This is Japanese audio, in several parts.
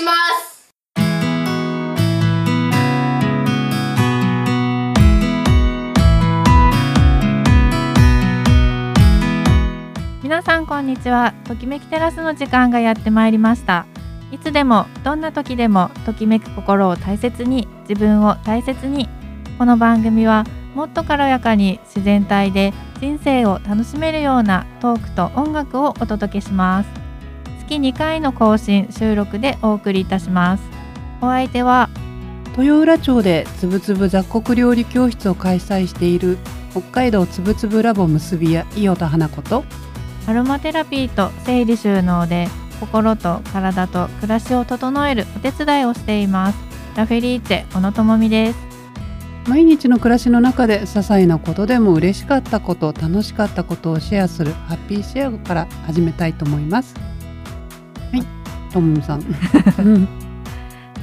します。皆さんこんにちは。ときめきテラスの時間がやってまいりました。いつでもどんな時でもときめく心を大切に自分を大切に。この番組はもっと軽やかに自然体で人生を楽しめるようなトークと音楽をお届けします。月2回の更新収録でお送りいたします。お相手は豊浦町でつぶつぶ雑穀料理教室を開催している北海道つぶつぶラボ結び屋伊予田花子とアロマテラピーと整理収納で心と体と暮らしを整えるお手伝いをしています。ラフェリーチェ小野智美です。毎日の暮らしの中で些細なことでも嬉しかったこと楽しかったことをシェアするハッピーシェアから始めたいと思います。はいともみさん。うん。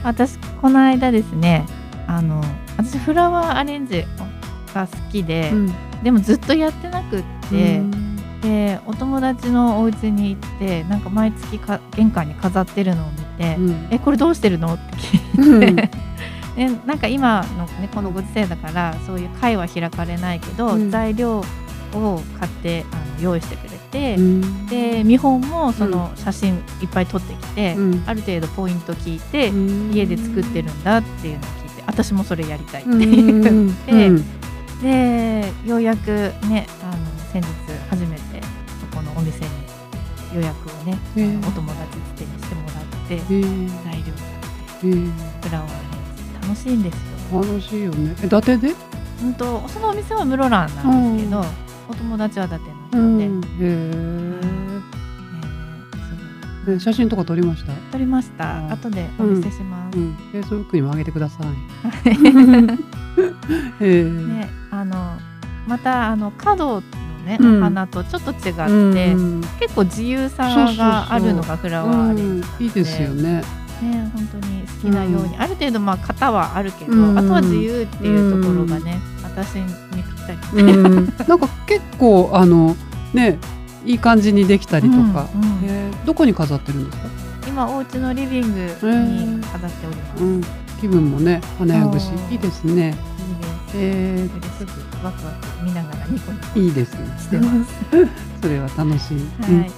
私この間ですねあの私フラワーアレンジが好きで、うん。でもずっとやってなくって、でお友達のお家に行ってなんか毎月か玄関に飾ってるのを見て「うん。えこれどうしてるの?」って聞うん。いて、でなんか今のねこのご時世だからそういう会は開かれないけど、うん。材料を買ってあの用意してくれて、うん。で見本もその写真いっぱい撮ってきて、うん。ある程度ポイント聞いて、うん。家で作ってるんだっていうのを聞いて私もそれやりたいってう。ん言って、うん。でようやくねあの先日初めてそこのお店に予約をね、へえお友達つてにしてもらってへー材料買ってへーフラワーア楽しいんですよ。楽しいよね。え伊達で？うんとそのお店は室蘭なんですけど、うんお友達は伊達うの人で、え写真とか撮りました？撮りました。うん。後でお見せします。うん、フェイスブックにも上げてください。えー。ね、あのまたあの角のね、うん。お花とちょっと違って、うん。結構自由さがあるのがフラワーアレンジうん。いいですよね。ね本当に好きなように、ある程度まあ型はあるけど、うん。あとは自由っていうところがね、私にたり、うん、なんか結構あのねいい感じにできたりとか、うんうん。えー。どこに飾ってるんですか？今お家のリビングに飾っております、うん、気分もね華やぐし。いいですね。いいです。え嬉しくワクワク見ながらニコニコー、いいですね。してます。それは楽しい、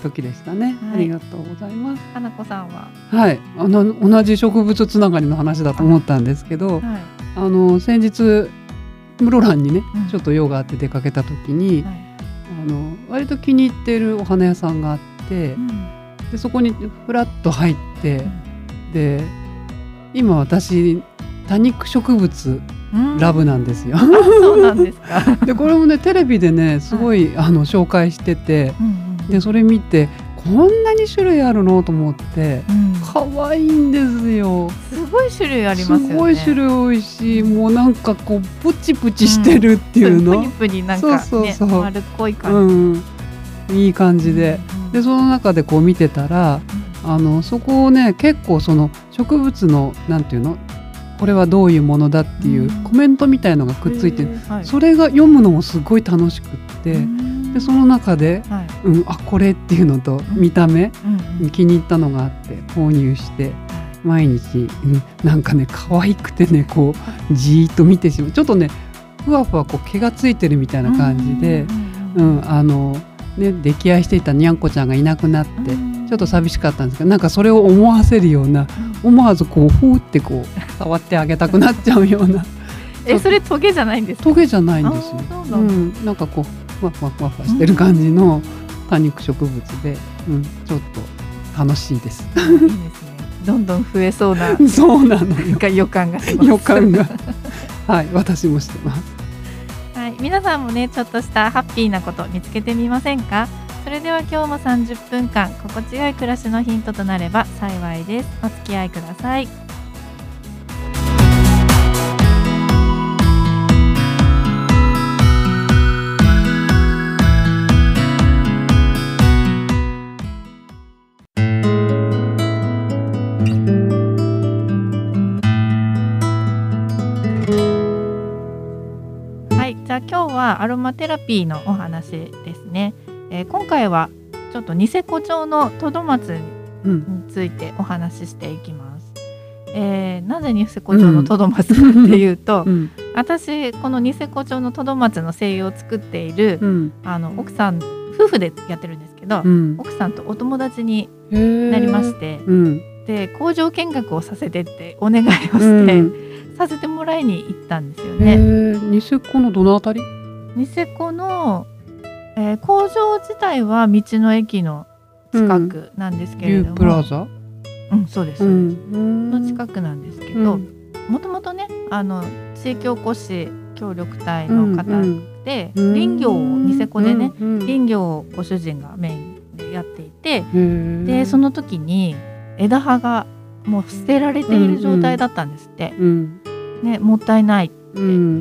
時でしたね、はい。ありがとうございます。花子さんは、はい、あの同じ植物つながりの話だと思ったんですけど、はい。あの先日室蘭にね、うん。ちょっと用があって出かけた時に、はい。あの割と気に入ってるお花屋さんがあって、うん。でそこにふらっと入って、うん。で今私多肉植物うん。ラブなんですよ。あそうなんですか、でこれもねテレビでねすごい、あの紹介しててうんうん。でそれ見てこんなに種類あるの？と思って。うん。可愛いんですよ。すごい種類ありますよね。すごい種類多いしもうなんかこうプチプチしてるっていうの、プニプニなんかねそうそうそう。丸っこい感じ。うん、いい感じで。うんでその中でこう見てたらあのそこをね結構その植物のなんていうの？これはどういうものだっていううん。コメントみたいのがくっついてはい。それが読むのもすごい楽しくって、うんでその中で、はい。うん、あこれっていうのとうん。見た目、うんうん。気に入ったのがあって購入して毎日、うん、なんかね可愛くてねこうじーっと見てしまう。ちょっとねふわふわこう毛がついてるみたいな感じで。ううんん、あのね溺愛していたにゃんこちゃんがいなくなって、うん。ちょっと寂しかったんですけどなんかそれを思わせるような思わずこうふーってこう触ってあげたくなっちゃうような。えそれトゲじゃないんですか？トゲじゃないんですよ。うん、なんかこうふわふわふわふわしてる感じの多肉植物で、うん、ちょっと楽しいです。いいですね。どんどん増えそうな そうなのよ予感が。予感がはい私もしてます。はい、皆さんもねちょっとしたハッピーなこと見つけてみませんか？それでは今日も30分間心地よい暮らしのヒントとなれば幸いですお付き合いください、はアロマテラピーのお話ですね。えー今回はちょっとニセコ町のトドマツうんについてお話ししていきます。えーなぜニセコ町のトドマツかっていうと、うん。私このニセコ町のトドマツの声優を作っている、うん。あの奥さん夫婦でやってるんですけど、うん。奥さんとお友達にななりまして、うん。で工場見学をさせてってお願いをして、うん。させてもらいに行ったんですよへね。ー。ニセコのどのあたり？ニセコの、えー工場自体は道の駅の近くなんですけリューれども、プラザ？うんそうです、ん。の近くなんですけどうん。もともとねあの地域おこし協力隊の方で、うん林業をニセコでね、うんうん林業をご主人がメインでやっていてでその時に枝葉がもう捨てられている状態だったんですって、うん。ね、もったいないって、うん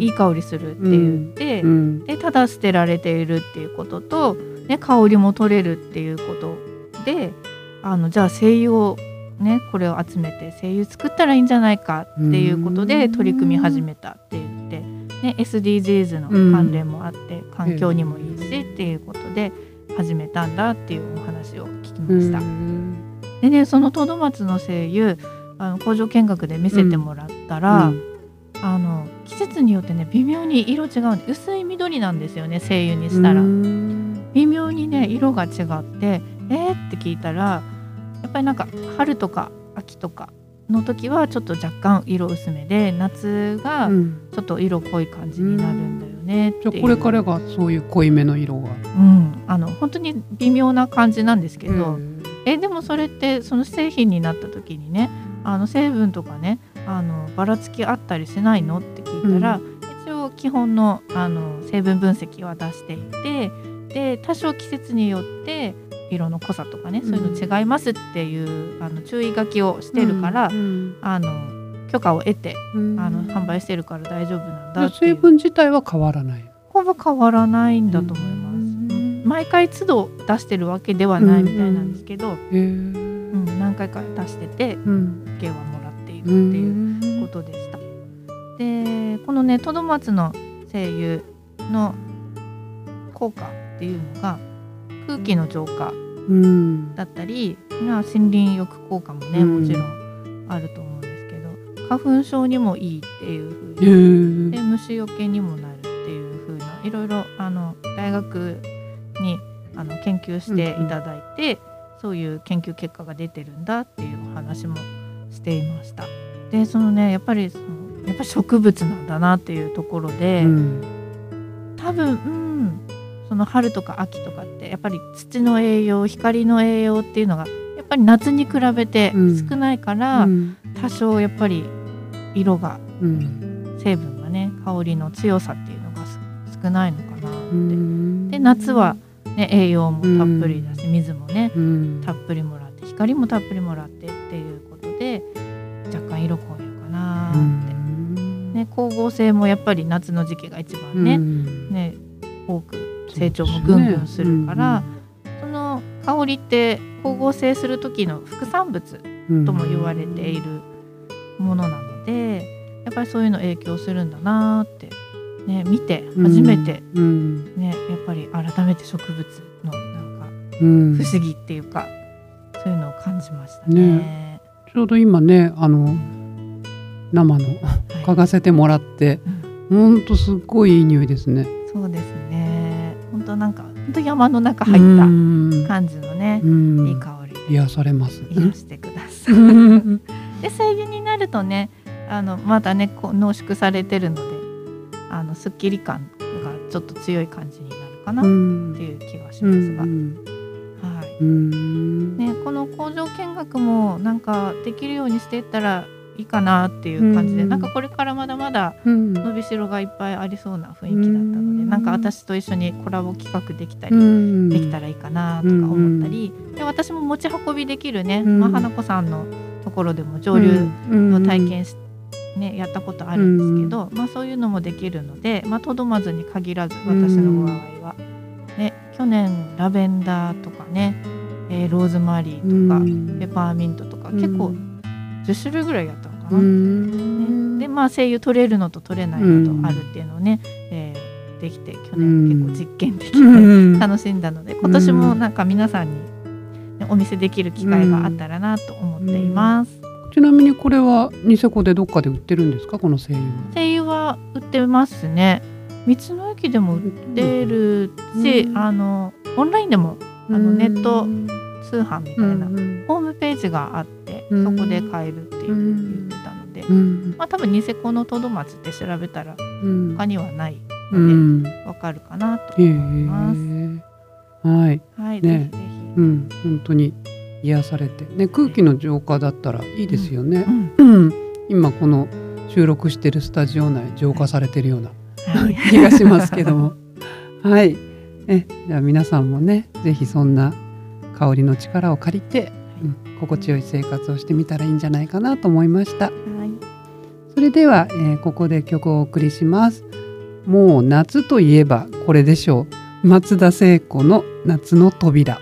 いい香りするって言って、うん。でただ捨てられているっていうことと、ね、香りも取れるっていうことであのじゃあ精油をねこれを集めて精油作ったらいいんじゃないかっていうことで取り組み始めたって言って、ね、SDGs の関連もあって、環境にもいいしっていうことで始めたんだっていうお話を聞きました。うん。でねそのトドマツの精油あの工場見学で見せてもらったら、あの季節によってね微妙に色違うんで薄い緑なんですよね精油にしたら、うん。微妙にね色が違ってえー、って聞いたらやっぱりなんか春とか秋とかの時はちょっと若干色薄めで夏がうん。ちょっと色濃い感じになるんだよねじゃあこれからがそういう濃いめの色が。うん、あの本当に微妙な感じなんですけど、うん。えでもそれってその製品になった時にねあの成分とかねあのばらつきあったりしないの？って聞いたら、一応基本のあの成分分析は出していてで多少季節によって色の濃さとかね、そういうの違いますっていうあの注意書きをしてるから、うんあの許可を得てうん。あの販売してるから大丈夫なんだ成う。分自体は変わらない。ほぼ変わらないんだと思います。うん。毎回都度出してるわけではないみたいなんですけど、うん何回か出しててうん。券はもいるってういうんことでした。でこのねトドマツの精油の効果っていうのが空気の浄化うんだったりまあ森林浴効果もねうん。もちろんあると思うんですけど花粉症にもいいっていう風へにでえ虫除けにもなるっていう風ないろいろあの大学にあの研究していただいて、そういう研究結果が出てるんだっていうお話もしていました。でそのねやっぱりそのやっぱり植物なんだなっていうところで、うん。多分、うん、その春とか秋とかってやっぱり土の栄養光の栄養っていうのがやっぱり夏に比べてうん。少ないから、うん。多少やっぱり色がうん。成分がね香りの強さっていうのがす少ないのかなって、うん。で夏は、ね、栄養もたっぷりだし、水もねうん。たっぷりもらって光もたっぷりもらってっていうことで色濃いのかなうって、ん。ね、光合成もやっぱり夏の時期が一番ね,、うん。ね多く成長もぐんぐんするからその香りって光合成する時の副産物うん。とも言われているものなのでやっぱりそういうの影響するんだなって、ね、見て初めて、うん。ね、やっぱり改めて植物のなんかうん。不思議っていうか、そういうのを感じましたね。ちょうど今ねあの生の はい。嗅がせてもらってうん。ほんとすっごいいい匂いですね。そうですね。本当なんか本当山の中入ったうん。感じのね、うん。いい香りで。癒されます。癒してください。うん。で精油になるとねあのまだねこう濃縮されてるのであのすっきり感がちょっと強い感じになるかなうっんていう気がしうますが、ね、この工場見学もなんかできるようにしていったらいいかなっていう感じで、うん。なんかこれからまだまだうん。伸びしろがいっぱいありそうな雰囲気だったので、うん。なんか私と一緒にコラボ企画できたり、うん。できたらいいかなとか思ったり、で私も持ち運びできるね、うん。まあ、花子さんのところでも上流の体験し、ね、やったことあるんですけど、まあ、そういうのもできるので、まあ、とどまずに限らず私の場合は、ね、去年ラベンダーとかね、えーローズマリーとか、うん。ペパーミントとか、結構10種類ぐらいやったのかうな。ん。ね。でまあ精油取れるのと取れないのとあるっていうのをね、えーできて去年結構実験的でうん。楽しんだので今年もなんか皆さんに、ねお見せできる機会があったらなと思っています。ちなみにこれはニセコでどっかで売ってるんですか？この精油は。精油は売ってますね道の駅でも売ってるし、うん。あのオンラインでもあのネットうん通販みたいな、うんホームページがあって、うん。そこで買えるっていう言ってたので、うん。まあ多分ニセコのトドマツって調べたらうん。他にはないうん。のでわかるかなとへ思います。えはい。はい、ね。ぜひぜひ。うん。本当に癒されて。ね空気の浄化だったらいいですよね。今この収録してるスタジオ内浄化されてるようなはい 気がしますけども。はい。えじゃあ皆さんもねぜひそんな香りの力を借りて、うん、心地よい生活をしてみたらいいんじゃないかなと思いました。はい。それでは、えーここで曲をお送りします。もう夏といえばこれでしょう。松田聖子の夏の扉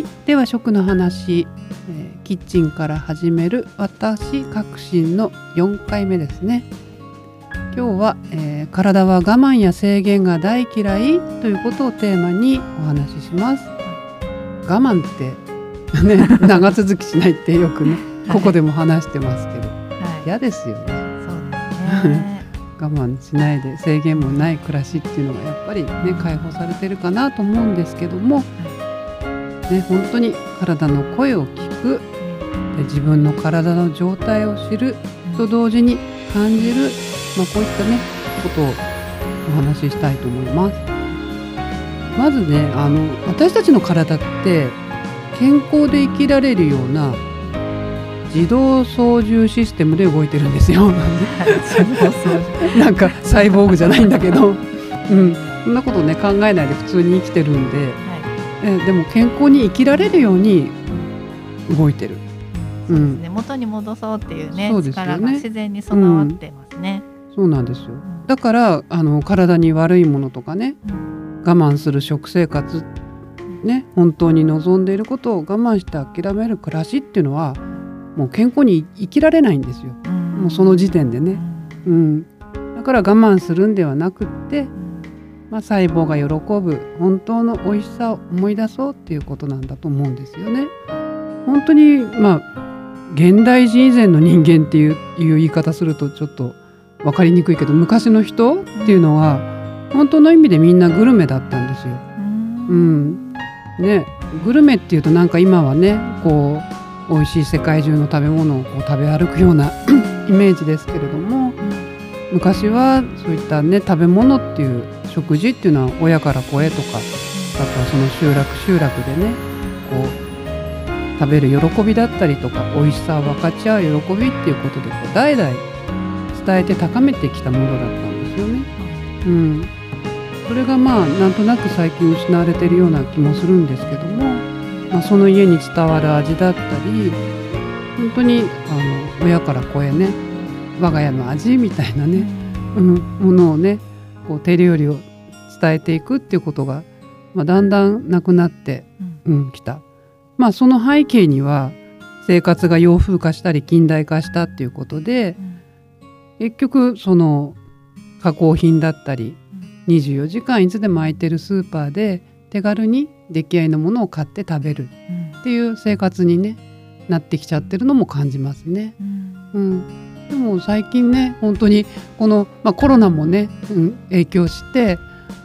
はい、では食の話、えーキッチンから始める私革新の4回目ですね。今日は、えー体は我慢や制限が大嫌いということをテーマにお話しします。我慢って ね長続きしないってよくねここでも話してますけど。はい、嫌ですよね。そうですね。我慢しないで制限もない暮らしっていうのがやっぱりね解放されてるかなと思うんですけども、ね、本当に体の声を聞く。で自分の体の状態を知る。と同時に感じる、まあ、こういったねことをお話ししたいと思います。まずねあの私たちの体って健康で生きられるような自動操縦システムで動いてるんですよ。なんかサイボーグじゃないんだけど、うん、そんなことね考えないで普通に生きてるんで、はいえでも健康に生きられるように動いてる。そうですね、元に戻そうっていうねそうね力が自然に備わってますね。そうなんですよ。うんだからあの体に悪いものとかねうん我慢する食生活ね本当に望んでいることを我慢して諦める暮らしっていうのはもう健康に生きられないんですよ。もうその時点でね。うん、だから我慢するんではなくって、まあ、細胞が喜ぶ本当の美味しさを思い出そうっていうことなんだと思うんですよね。本当にまあ現代人以前の人間っていう言い方するとちょっと分かりにくいけど昔の人っていうのは本当の意味でみんなグルメだったんですよ。うんね、グルメっていうとなんか今はねこう美味しい世界中の食べ物をこう食べ歩くような イメージですけれども昔はそういったね食べ物っていう食事っていうのは親から子へとかあとはその集落集落でねこう食べる喜びだったりとか美味しさを分かち合う喜びっていうことでこう代々伝えて高めてきたものだったんですよね。うん、それがまあなんとなく最近失われてるような気もするんですけども、まあ、その家に伝わる味だったり本当にあの親から子へね我が家の味みたいなね、うん、ものをねこう手料理を伝えていくっていうことが、まあ、だんだんなくなってうん、来た。まあその背景には生活が洋風化したり近代化したっていうことで結局その加工品だったり24時間いつでも空いてるスーパーで手軽に出来合いのものを買って食べるっていう生活にねなってきちゃってるのも感じますね。うん、でも最近ね本当にこの、まあ、コロナもね、うん、影響して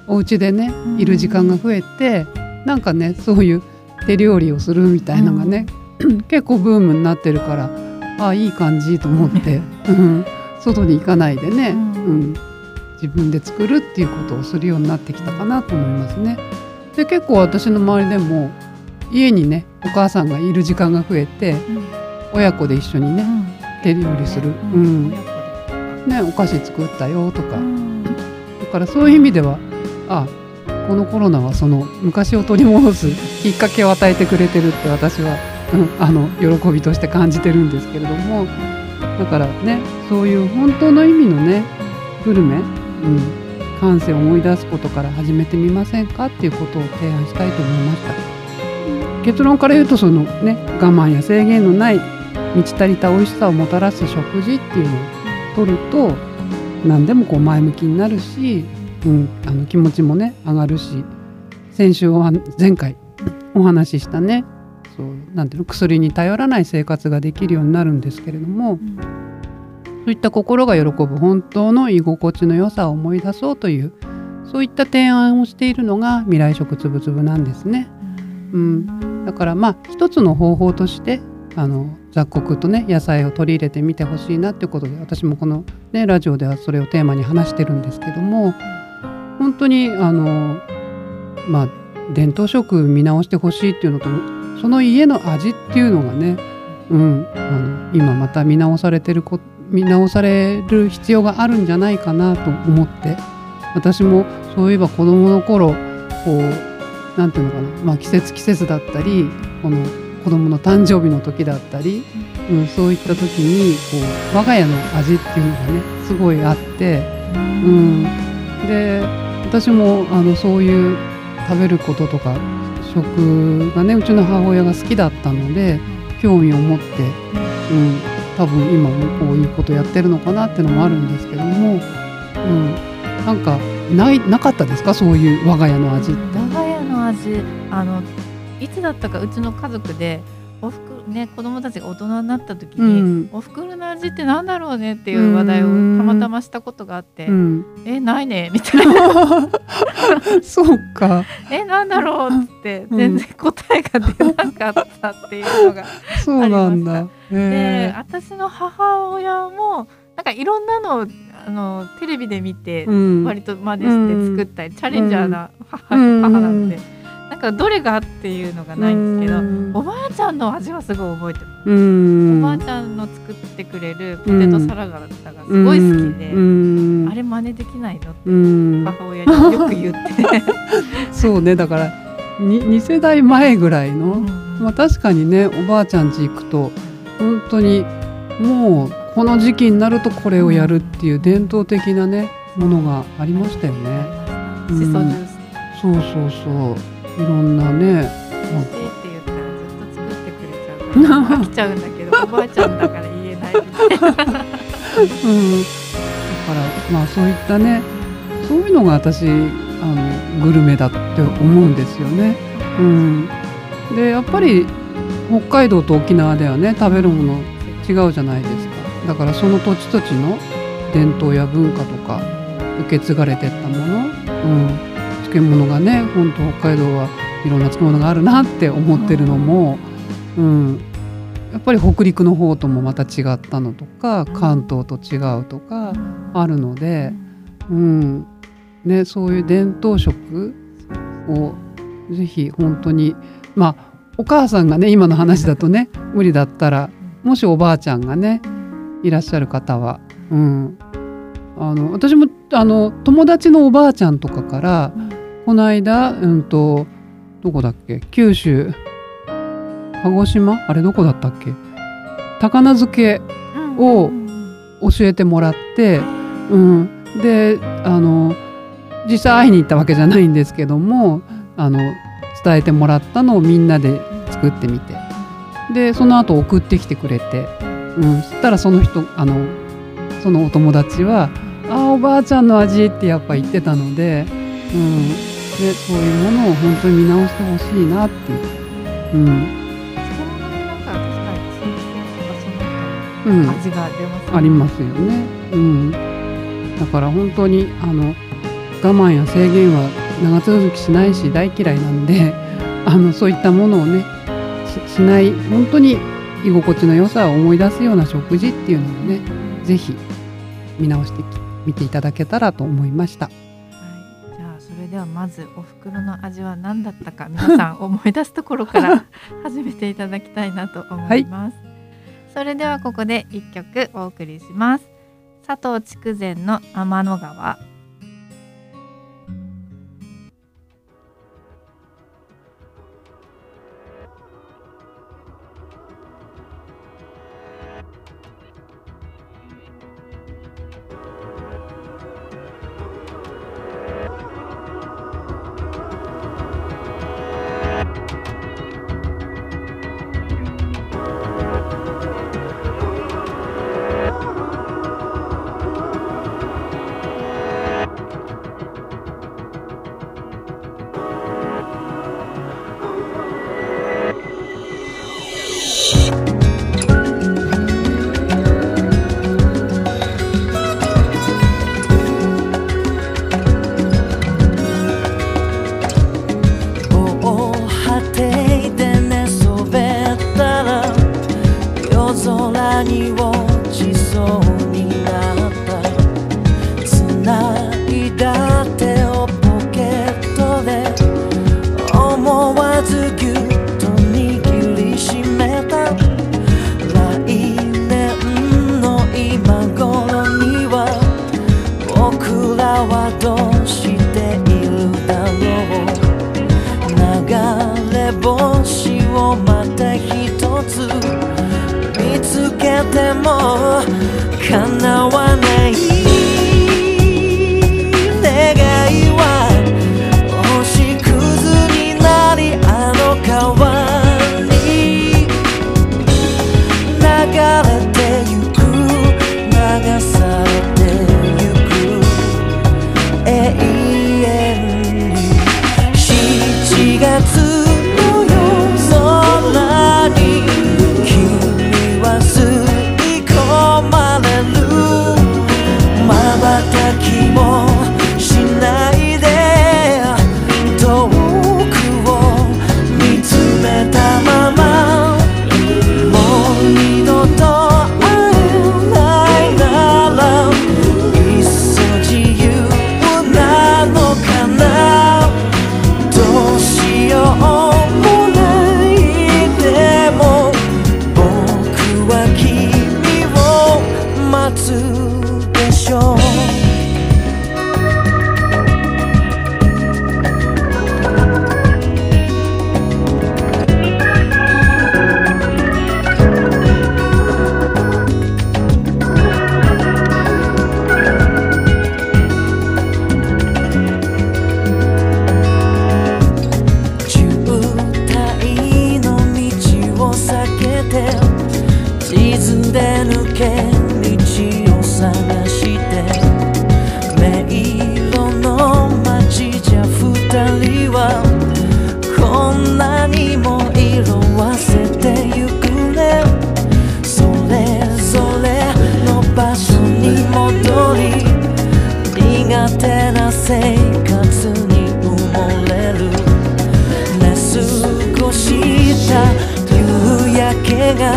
お家でねうん。いる時間が増えて、なんかねそういう手料理をするみたいのがね、結構ブームになってるからあいい感じと思って、うん、外に行かないでね、ううんん自分で作るっていうことをするようになってきたかなと思いますね。で結構私の周りでも家にねお母さんがいる時間が増えて親子で一緒にね手料理する、うん。ね、お菓子作ったよとか、だからそういう意味ではあこのコロナはその昔を取り戻すきっかけを与えてくれてるって私は、うん、あの喜びとして感じてるんですけれども。だからねそういう本当の意味のねグルメ、うん、感性を思い出すことから始めてみませんかっていうことを提案したいと思いました。結論から言うとそのね我慢や制限のない満ち足りた美味しさをもたらす食事っていうのを取ると何でもこう前向きになるし、うん、あの気持ちもね上がるし。先週は前回お話ししたね。そうなていうの薬に頼らない生活ができるようになるんですけれどもそういった心が喜ぶ本当の居心地の良さを思い出そうというそういった提案をしているのが未来食つぶつぶなんですね。うん。だからまあ一つの方法としてあの雑穀とね野菜を取り入れてみてほしいなっていうことで私もこの、ね、ラジオではそれをテーマに話してるんですけども本当にあのまあ伝統食見直してほしいっていうのとその家の味っていうのがね、うん、あの今また見直されてるこ見直される必要があるんじゃないかなと思って私もそういえば子どもの頃こうなんていうのかな、まあ、季節季節だったりこの子供の誕生日の時だったり、うん、そういった時にこう我が家の味っていうのがねすごいあって、うん、で私もあのそういう食べることとか食がねうちの母親が好きだったので興味を持って、うん、多分今もこういうことやってるのかなっていうのもあるんですけども、うん、なんかないなかったですか？そういう我が家の味って。我が家の味あのいつだったかうちの家族でおふくね子供たちが大人になった時に、うん。おふくろの味ってなんだろうねっていう話題をたまたましたことがあって、うん、えないねみたいな。そうか。えなんだろうっつってうん。全然答えが出なかったっていうのが、そうなんだ。でへ私の母親もなんかいろんなのをあのテレビで見てえうん。割と真似して作ったり、チャレンジャーな母,、うん。母なのでなんかどれがっていうのがないんですけど、うん。おばあちゃんの味はすごい覚えてます、うん。おばあちゃんの作ってくれるポテトサラダがすごい好きで、うん。あれ真似できないのってうん。母親によく言って、そうねだからに2世代前ぐらいの、まあ、確かにねおばあちゃん家行くと本当にもうこの時期になるとこれをやるっていう伝統的なねものがありましたよね。うん。そうそうそういろんなね。欲しいって言ったらずっと作ってくれちゃうから飽きちゃうんだけどおばあちゃんだから言えない。みたいな。うん、だからまあそういったねそういうのが私あのグルメだって思うんですよね。うん、でやっぱり北海道と沖縄ではね食べるもの違うじゃないですか。だからその土地土地の伝統や文化とか受け継がれてったもの、うん、漬物がね本当北海道はいろんな漬物があるなって思ってるのも、うん、やっぱり北陸の方ともまた違ったのとか関東と違うとかあるので、うん。ね、そういう伝統食をぜひ本当にまあお母さんがね今の話だとね無理だったらもしおばあちゃんがねいらっしゃる方は、うん、あの私もあの友達のおばあちゃんとかから、この間、うんと、どこだっけ？九州。鹿児島？あれどこだったっけ？高菜漬けを教えてもらって、うん、であの実際会いに行ったわけじゃないんですけどもあの伝えてもらったのをみんなで作ってみて。でその後送ってきてくれて、うん、そしたらその人あのそのお友達は「あーおばあちゃんの味」ってやっぱ言ってたので,、うん、でそういうものを本当に見直してほしいなっていう。うんうん味が出ますねありますよね。うん、だから本当にあの我慢や制限は長続きしないし大嫌いなんで あのそういったものをねししない本当に居心地の良さを思い出すような食事っていうのをねぜひ見直してき見ていただけたらと思いました。ではまずお袋の味は何だったか皆さん 思い出すところから始めていただきたいなと思います、それではここで一曲お送りします。佐藤筑前の天の川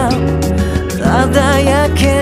けがただやけ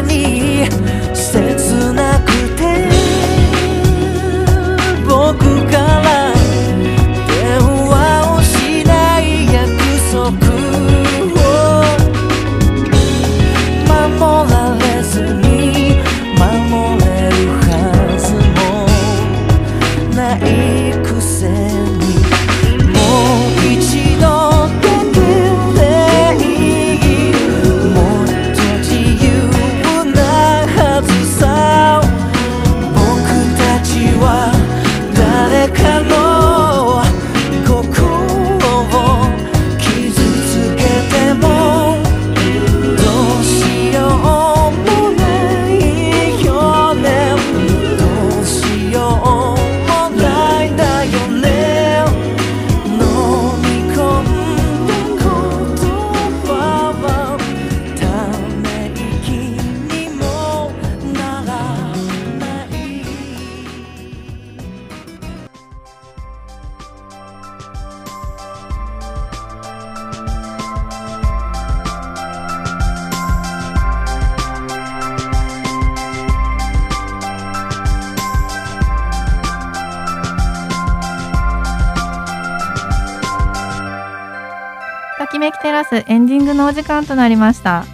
のお時間となりました。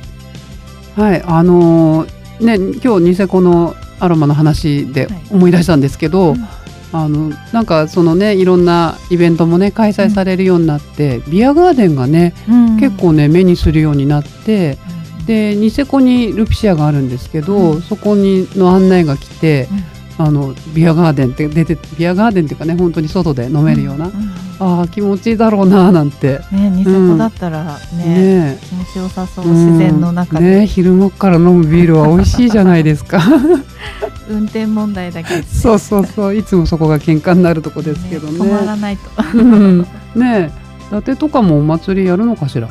はい、あのーね、今日ニセコのアロマの話ではい。思い出したんですけど、うん。あのなんかそのねいろんなイベントもね開催されるようになって、ビアガーデンがね、うん。結構ね目にするようになってでニセコにルピシアがあるんですけど、うん。そこにの案内が来て、あのビアガーデンって出てビアガーデンっていうかね本当に外で飲めるような、んんああ気持ちいいだろうななんて。ねニセコだったらね,、ね気持ちよさそう。うん自然の中で、ね昼間から飲むビールは美味しいじゃないですか。運転問題だけ そうそうそう。いつもそこが喧嘩になるとこですけどね。止まらないと。うん。ねえ。伊達とかもお祭りやるのかしら？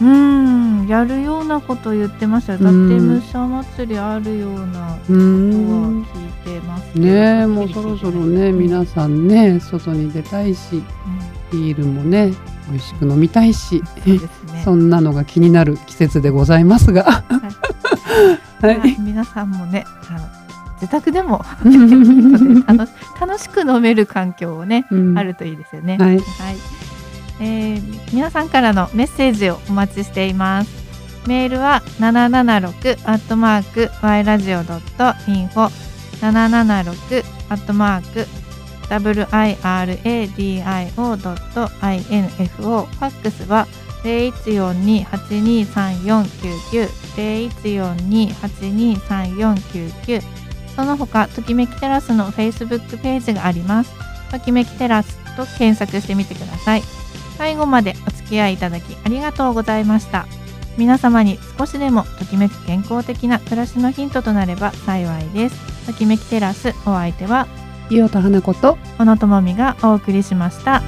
うんやるようなこと言ってましたよ。だってうん武者祭りあるようなうことはん聞いてますねもうそろそろね皆さんね外に出たいし。うんビールもね美味しく飲みたいしそね。そんなのが気になる季節でございますが。はまあい。皆さんもねあの自宅でも 楽し楽しく飲める環境をね、うん。あるといいですよね。はい。えー皆さんからのメッセージをお待ちしています。メールは七七六アットマーク y ラジオドットインフォ。七七六アットマーク wiradio.info ファックスは零一四二八二三四九九零一四二八二三四九九その他ときめきテラスのフェイスブックページがあります。ときめきテラスと検索してみてください。最後までお付き合いいただきありがとうございました。皆様に少しでもときめく健康的な暮らしのヒントとなれば幸いです。ときめきテラスお相手は伊代田花子と小野智美がお送りしました。